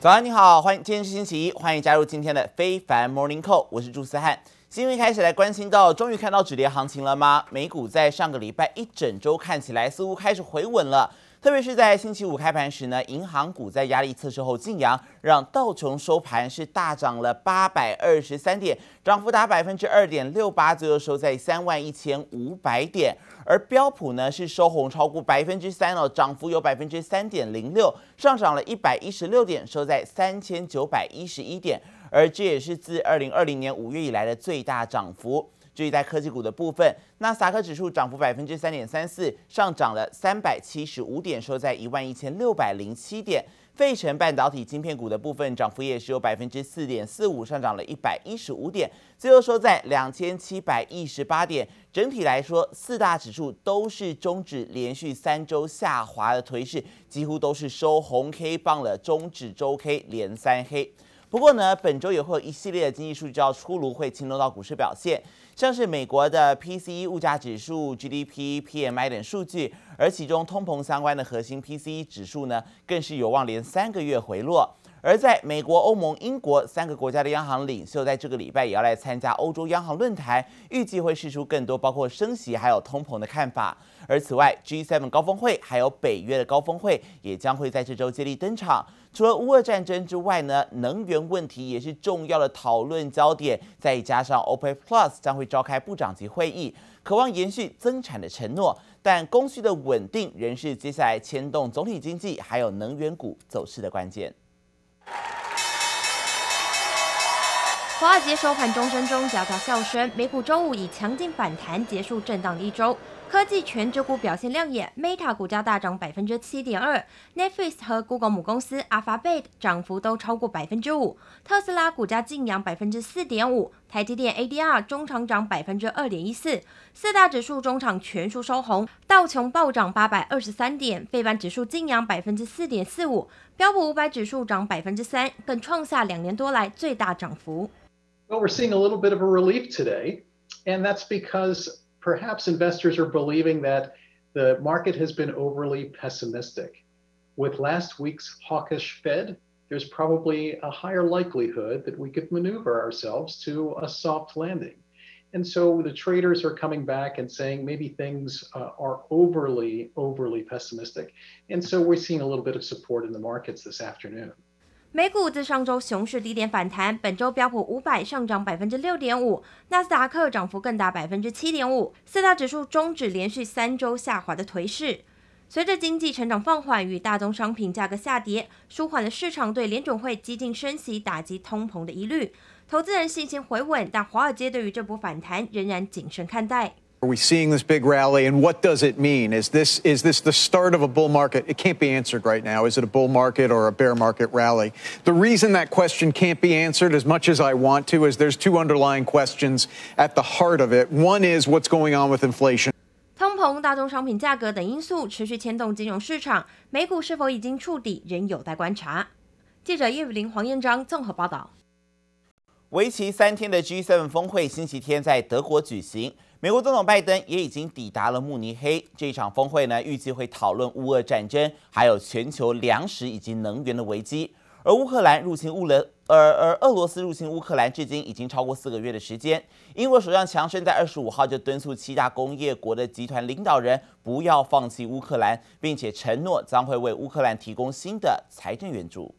早安，你好，欢迎，今天是星期一，欢迎加入今天的非凡 Morning Call，我是朱思翰。新闻开始来关心到，终于看到止跌行情了吗？美股在上个礼拜一整周看起来似乎开始回稳了。特别是在星期五开盘时呢，银行股在压力测试后劲扬，让道琼收盘是大涨了八百二十三点，涨幅达百分之二点六八，最后收在三万一千五百点。而标普呢是收红超过百分之三哦，涨幅有百分之三点零六，上涨了一百一十六点，收在三千九百一十一点。而这也是自二零二零年五月以来的最大涨幅。至于在科技股的部分，纳斯达克指数涨幅百分之三点三四，上涨了三百七十五点，收在一万一千六百零七点。费城半导体晶片股的部分涨幅也是有百分之四点四五，上涨了一百一十五点，最后收在两千七百一十八点。整体来说，四大指数都是终止连续三周下滑的颓势，几乎都是收红 K 棒了，终止周 K 连三黑。不过呢，本周也会有一系列的经济数据要出炉，会牵动到股市表现。像是美国的 PCE 物价指数、GDP、PMI 等数据，而其中通膨相关的核心 PCE 指数呢，更是有望连三个月回落。而在美国、欧盟、英国三个国家的央行领袖，在这个礼拜也要来参加欧洲央行论坛，预计会释出更多包括升息还有通膨的看法。而此外，G7 高峰会还有北约的高峰会，也将会在这周接力登场。除了乌俄战争之外呢，能源问题也是重要的讨论焦点。再加上 OPEC Plus 将会召开部长级会议，渴望延续增产的承诺，但供需的稳定仍是接下来牵动总体经济还有能源股走势的关键。华尔街收盘钟声中夹杂笑声，美股周五以强劲反弹结束震荡一周。科技权值股表现亮眼，Meta 股价大涨百分之七点二，Netflix 和 Google 母公司 Alphabet 涨幅都超过百分之五，特斯拉股价净扬百分之四点五，台积电 ADR 中场涨百分之二点一四，四大指数中场全数收红，道琼暴涨八百二十三点，费半指数净扬百分之四点四五，标普五百指数涨百分之三，更创下两年多来最大涨幅。Well, we're seeing a little bit of a relief today, and that's because perhaps investors are believing that the market has been overly pessimistic. With last week's hawkish Fed, there's probably a higher likelihood that we could maneuver ourselves to a soft landing. And so the traders are coming back and saying maybe things uh, are overly, overly pessimistic. And so we're seeing a little bit of support in the markets this afternoon. 美股自上周熊市低点反弹，本周标普五百上涨百分之六点五，纳斯达克涨幅更达百分之七点五，四大指数终止连续三周下滑的颓势。随着经济成长放缓与大宗商品价格下跌，舒缓了市场对联准会激进升息打击通膨的疑虑，投资人信心回稳，但华尔街对于这波反弹仍然谨慎看待。Are we seeing this big rally, and what does it mean? Is this is this the start of a bull market? It can't be answered right now. Is it a bull market or a bear market rally? The reason that question can't be answered as much as I want to is there's two underlying questions at the heart of it. One is what's going on with inflation. 通膨、大宗商品价格等因素持续牵动金融市场，美股是否已经触底，仍有待观察。记者叶雨林、黄彦章综合报道。为期三天的 G7 峰会星期天在德国举行。 美国总统拜登也已经抵达了慕尼黑。这场峰会呢，预计会讨论乌俄战争，还有全球粮食以及能源的危机。而乌克兰入侵乌勒，而而俄罗斯入侵乌克兰，至今已经超过四个月的时间。英国首相强生在二十五号就敦促七大工业国的集团领导人不要放弃乌克兰，并且承诺将会为乌克兰提供新的财政援助。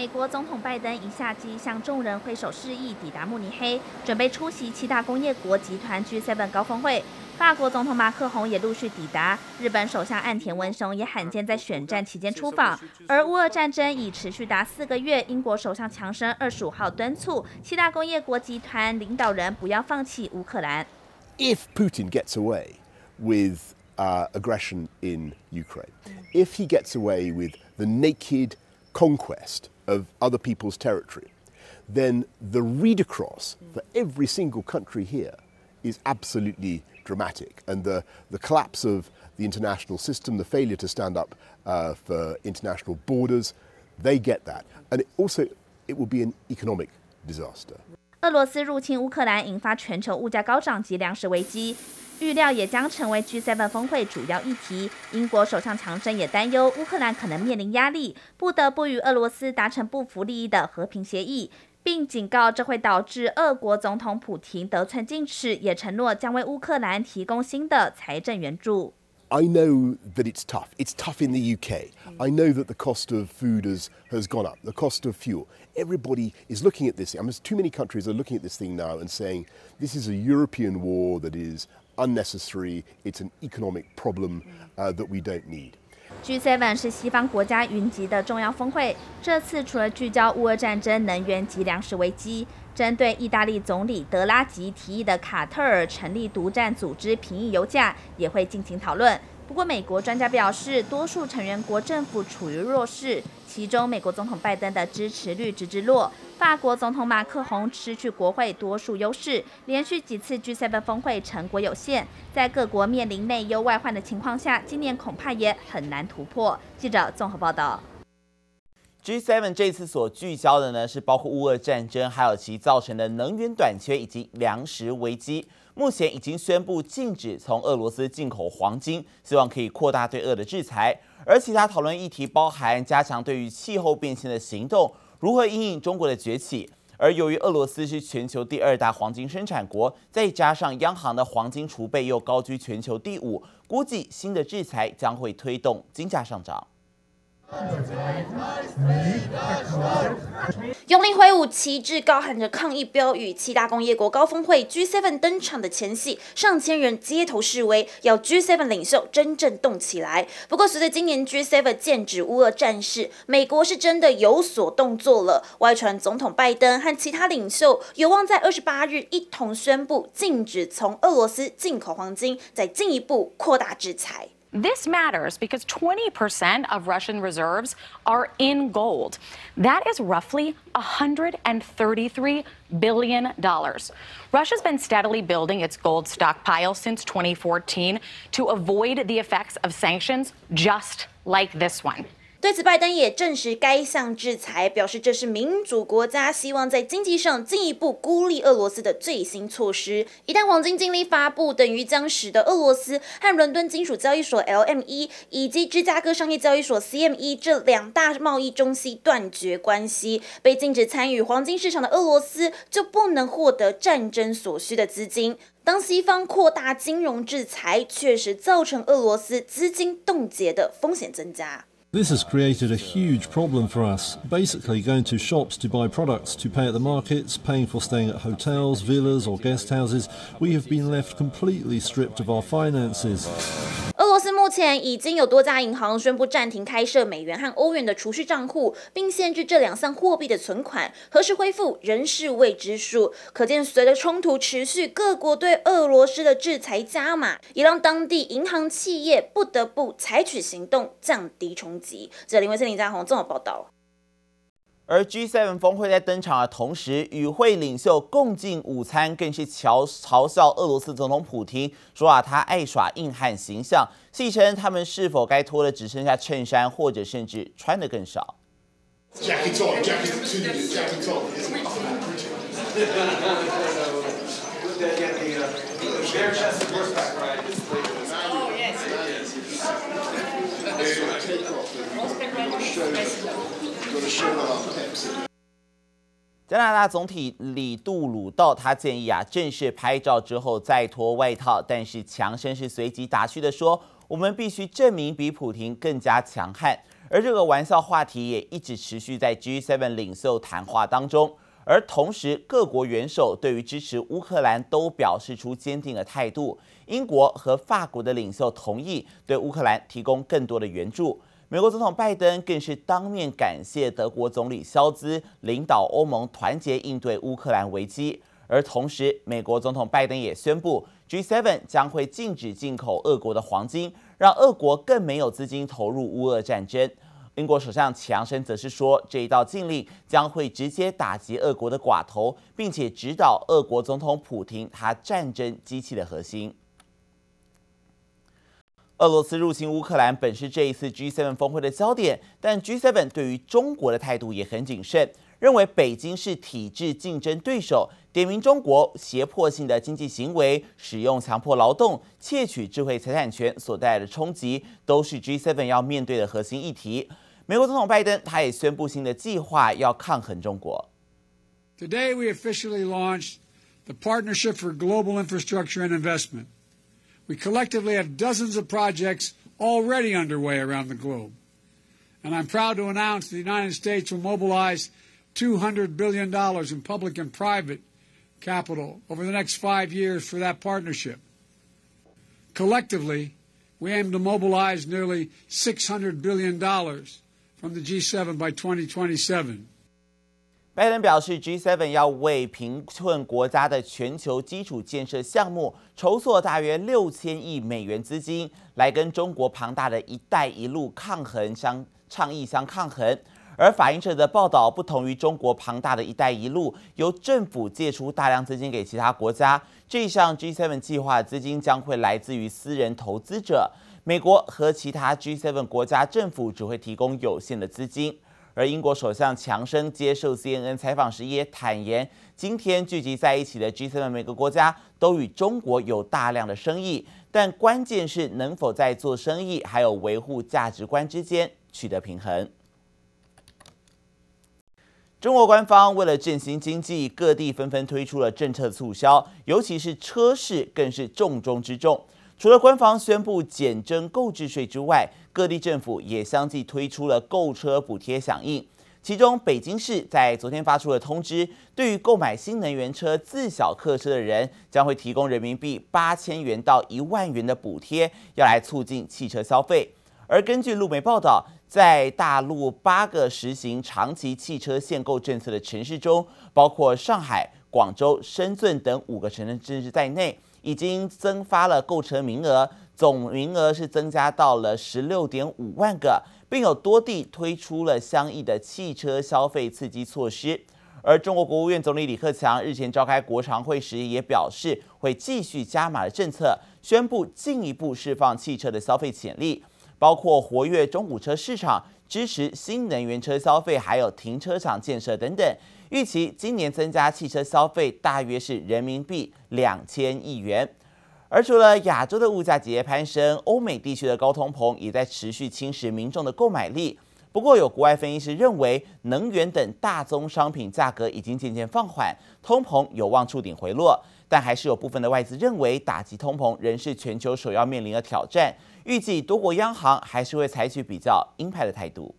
美国总统拜登一下机向众人挥手示意，抵达慕尼黑，准备出席七大工业国集团 G7 高峰会。法国总统马克宏也陆续抵达，日本首相岸田文雄也罕见在选战期间出访。而乌俄战争已持续达四个月，英国首相强生二十五号敦促七大工业国集团领导人不要放弃乌克兰。If Putin gets away with uh, aggression in Ukraine, if he gets away with the naked conquest of other people's territory, then the read across for every single country here is absolutely dramatic. And the, the collapse of the international system, the failure to stand up uh, for international borders, they get that. And it also, it will be an economic disaster. 俄罗斯入侵乌克兰，引发全球物价高涨及粮食危机。预料也将成为 G7 峰会主要议题。英国首相强生也担忧乌克兰可能面临压力，不得不与俄罗斯达成不符利益的和平协议，并警告这会导致俄国总统普廷得寸进尺，也承诺将为乌克兰提供新的财政援助。I know that it's tough. It's tough in the UK. I know that the cost of food has, has gone up, the cost of fuel. Everybody is looking at this. I mean, too many countries are looking at this thing now and saying this is a European war that is unnecessary. It's an economic problem uh, that we don't need. G7 是西方国家云集的重要峰会，这次除了聚焦乌俄战争、能源及粮食危机。 针对意大利总理德拉吉提议的卡特尔成立独占组织平抑油价，也会进行讨论。不过，美国专家表示，多数成员国政府处于弱势，其中美国总统拜登的支持率直直落，法国总统马克宏失去国会多数优势，连续几次 G7 峰会成果有限，在各国面临内忧外患的情况下，今年恐怕也很难突破。记者综合报道。G7 这次所聚焦的呢，是包括乌俄战争，还有其造成的能源短缺以及粮食危机。目前已经宣布禁止从俄罗斯进口黄金，希望可以扩大对俄的制裁。而其他讨论议题包含加强对于气候变迁的行动，如何因应中国的崛起。而由于俄罗斯是全球第二大黄金生产国，再加上央行的黄金储备又高居全球第五，估计新的制裁将会推动金价上涨。用力挥舞旗帜，高喊着抗议标语。七大工业国高峰会 G7 登场的前夕，上千人街头示威，要 G7 领袖真正动起来。不过，随着今年 G7 剑指乌俄战事，美国是真的有所动作了。外传总统拜登和其他领袖有望在二十八日一同宣布禁止从俄罗斯进口黄金，再进一步扩大制裁。This matters because 20% of Russian reserves are in gold. That is roughly $133 billion. Russia's been steadily building its gold stockpile since 2014 to avoid the effects of sanctions just like this one. 对此，拜登也证实该项制裁，表示这是民主国家希望在经济上进一步孤立俄罗斯的最新措施。一旦黄金禁令发布，等于将使得俄罗斯和伦敦金属交易所 LME 以及芝加哥商业交易所 CME 这两大贸易中心断绝关系。被禁止参与黄金市场的俄罗斯就不能获得战争所需的资金。当西方扩大金融制裁，确实造成俄罗斯资金冻结的风险增加。This has created a huge problem for us. Basically, going to shops to buy products to pay at the markets, paying for staying at hotels, villas, or guest houses, we have been left completely stripped of our finances. 俄罗斯目前已经有多家银行宣布暂停开设美元和欧元的储蓄账户，并限制这两项货币的存款，何时恢复仍是未知数。可见，随着冲突持续，各国对俄罗斯的制裁加码，也让当地银行企业不得不采取行动降低冲击。这林威森林家宏综合报道。而 G7 峰会在登场的同时，与会领袖共进午餐，更是嘲嘲笑俄罗斯总统普京，说啊，他爱耍硬汉形象，戏称他们是否该脱的只剩下衬衫，或者甚至穿的更少。加拿大总体李杜鲁道他建议啊，正式拍照之后再脱外套，但是强生是随即打趣的说：“我们必须证明比普丁更加强悍。”而这个玩笑话题也一直持续在 G7 领袖谈话当中。而同时，各国元首对于支持乌克兰都表示出坚定的态度。英国和法国的领袖同意对乌克兰提供更多的援助。美国总统拜登更是当面感谢德国总理肖兹领导欧盟团结应对乌克兰危机，而同时，美国总统拜登也宣布，G7 将会禁止进口俄国的黄金，让俄国更没有资金投入乌俄战争。英国首相强生则是说，这一道禁令将会直接打击俄国的寡头，并且指导俄国总统普廷他战争机器的核心。俄罗斯入侵乌克兰本是这一次 G7 峰会的焦点，但 G7 对于中国的态度也很谨慎，认为北京是体制竞争对手，点名中国胁迫性的经济行为、使用强迫劳动、窃取智慧财产权所带来的冲击，都是 G7 要面对的核心议题。美国总统拜登他也宣布新的计划要抗衡中国。Today we officially launched the Partnership for Global Infrastructure and Investment. We collectively have dozens of projects already underway around the globe. And I'm proud to announce the United States will mobilize $200 billion in public and private capital over the next five years for that partnership. Collectively, we aim to mobilize nearly $600 billion from the G7 by 2027. 拜登表示，G7 要为贫困国家的全球基础建设项目筹措大约六千亿美元资金，来跟中国庞大的一带一路抗衡相倡议相抗衡。而法新社的报道，不同于中国庞大的一带一路由政府借出大量资金给其他国家，这项 G7 计划资金将会来自于私人投资者，美国和其他 G7 国家政府只会提供有限的资金。而英国首相强生接受 CNN 采访时也坦言，今天聚集在一起的 G7 每个国家都与中国有大量的生意，但关键是能否在做生意还有维护价值观之间取得平衡。中国官方为了振兴经济，各地纷纷推出了政策促销，尤其是车市更是重中之重。除了官方宣布减征购置税之外，各地政府也相继推出了购车补贴响应。其中，北京市在昨天发出了通知，对于购买新能源车自小客车的人，将会提供人民币八千元到一万元的补贴，要来促进汽车消费。而根据路媒报道，在大陆八个实行长期汽车限购政策的城市中，包括上海、广州、深圳等五个城市在内。已经增发了购车名额，总名额是增加到了十六点五万个，并有多地推出了相应的汽车消费刺激措施。而中国国务院总理李克强日前召开国常会时也表示，会继续加码的政策，宣布进一步释放汽车的消费潜力，包括活跃中古车市场、支持新能源车消费，还有停车场建设等等。预期今年增加汽车消费大约是人民币两千亿元，而除了亚洲的物价节节攀升，欧美地区的高通膨也在持续侵蚀民众的购买力。不过，有国外分析师认为，能源等大宗商品价格已经渐渐放缓，通膨有望触顶回落。但还是有部分的外资认为，打击通膨仍是全球首要面临的挑战。预计多国央行还是会采取比较鹰派的态度。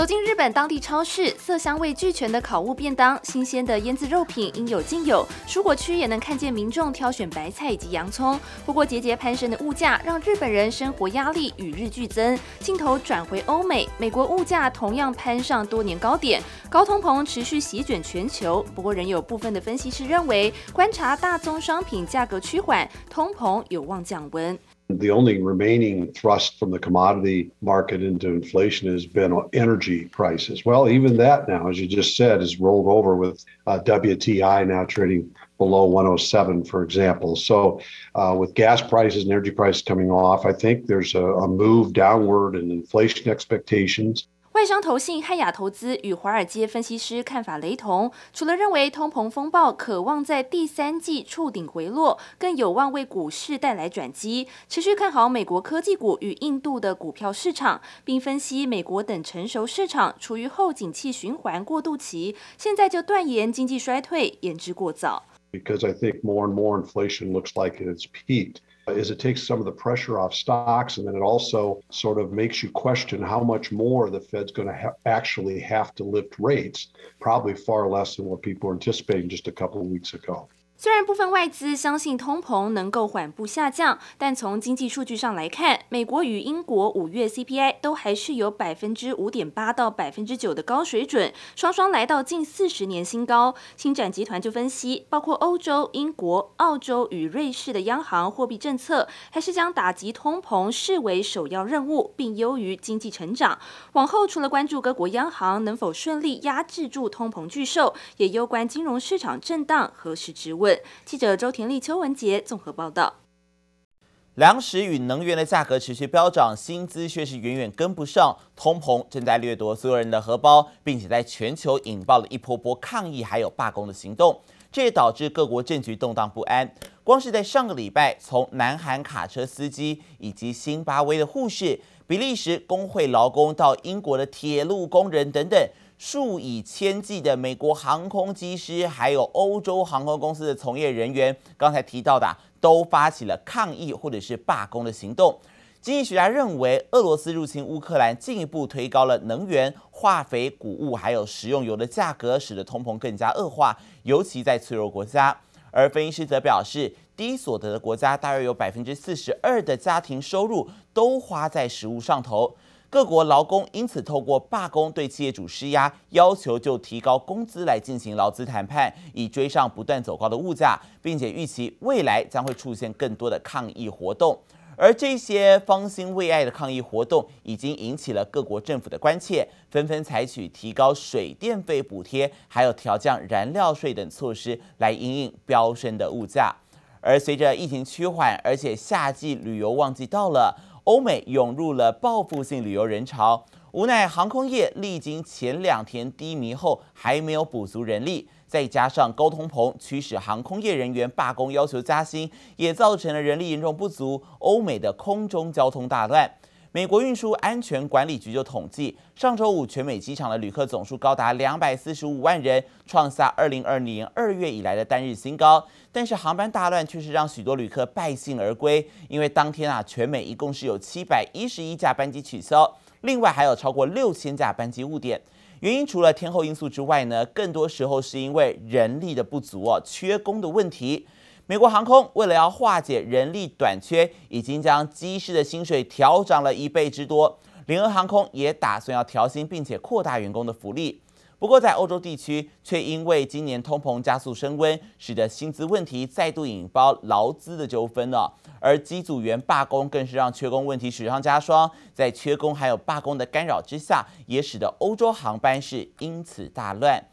走进日本当地超市，色香味俱全的烤物便当，新鲜的腌制肉品应有尽有。蔬果区也能看见民众挑选白菜以及洋葱。不过节节攀升的物价让日本人生活压力与日俱增。镜头转回欧美，美国物价同样攀上多年高点，高通膨持续席卷全球。不过仍有部分的分析师认为，观察大宗商品价格趋缓，通膨有望降温。The only remaining thrust from the commodity market into inflation has been energy prices. Well, even that now, as you just said, is rolled over with uh, WTI now trading below 107, for example. So, uh, with gas prices and energy prices coming off, I think there's a, a move downward in inflation expectations. 外商投信汉雅投资与华尔街分析师看法雷同，除了认为通膨风暴可望在第三季触顶回落，更有望为股市带来转机，持续看好美国科技股与印度的股票市场，并分析美国等成熟市场处于后景气循环过渡期，现在就断言经济衰退言之过早。Because I think more and more inflation looks like it's peaked. is it takes some of the pressure off stocks, and then it also sort of makes you question how much more the Fed's going to ha- actually have to lift rates, probably far less than what people were anticipating just a couple of weeks ago. 虽然部分外资相信通膨能够缓步下降，但从经济数据上来看，美国与英国五月 CPI 都还是有百分之五点八到百分之九的高水准，双双来到近四十年新高。星展集团就分析，包括欧洲、英国、澳洲与瑞士的央行货币政策，还是将打击通膨视为首要任务，并优于经济成长。往后除了关注各国央行能否顺利压制住通膨巨兽，也攸关金融市场震荡何时止稳。记者周田丽、邱文杰综合报道。粮食与能源的价格持续飙涨，薪资却是远远跟不上，通膨正在掠夺所有人的荷包，并且在全球引爆了一波波抗议还有罢工的行动，这也导致各国政局动荡不安。光是在上个礼拜，从南韩卡车司机以及新巴威的护士、比利时工会劳工到英国的铁路工人等等，数以千计的美国航空机师，还有欧洲航空公司的从业人员，刚才提到的。都发起了抗议或者是罢工的行动。经济学家认为，俄罗斯入侵乌克兰进一步推高了能源、化肥、谷物还有食用油的价格，使得通膨更加恶化，尤其在脆弱国家。而分析师则表示，低所得的国家大约有百分之四十二的家庭收入都花在食物上头。各国劳工因此透过罢工对企业主施压，要求就提高工资来进行劳资谈判，以追上不断走高的物价，并且预期未来将会出现更多的抗议活动。而这些方兴未艾的抗议活动已经引起了各国政府的关切，纷纷采取提高水电费补贴，还有调降燃料税等措施来应应飙升的物价。而随着疫情趋缓，而且夏季旅游旺季到了。欧美涌入了报复性旅游人潮，无奈航空业历经前两天低迷后还没有补足人力，再加上高通膨驱使航空业人员罢工要求加薪，也造成了人力严重不足。欧美的空中交通大乱。美国运输安全管理局就统计，上周五全美机场的旅客总数高达两百四十五万人，创下二零二零年二月以来的单日新高。但是航班大乱却是让许多旅客败兴而归，因为当天啊，全美一共是有七百一十一架班机取消，另外还有超过六千架班机误点。原因除了天候因素之外呢，更多时候是因为人力的不足哦，缺工的问题。美国航空为了要化解人力短缺，已经将机师的薪水调涨了一倍之多。联合航空也打算要调薪，并且扩大员工的福利。不过，在欧洲地区，却因为今年通膨加速升温，使得薪资问题再度引爆劳资的纠纷了。而机组员罢工更是让缺工问题雪上加霜。在缺工还有罢工的干扰之下，也使得欧洲航班是因此大乱。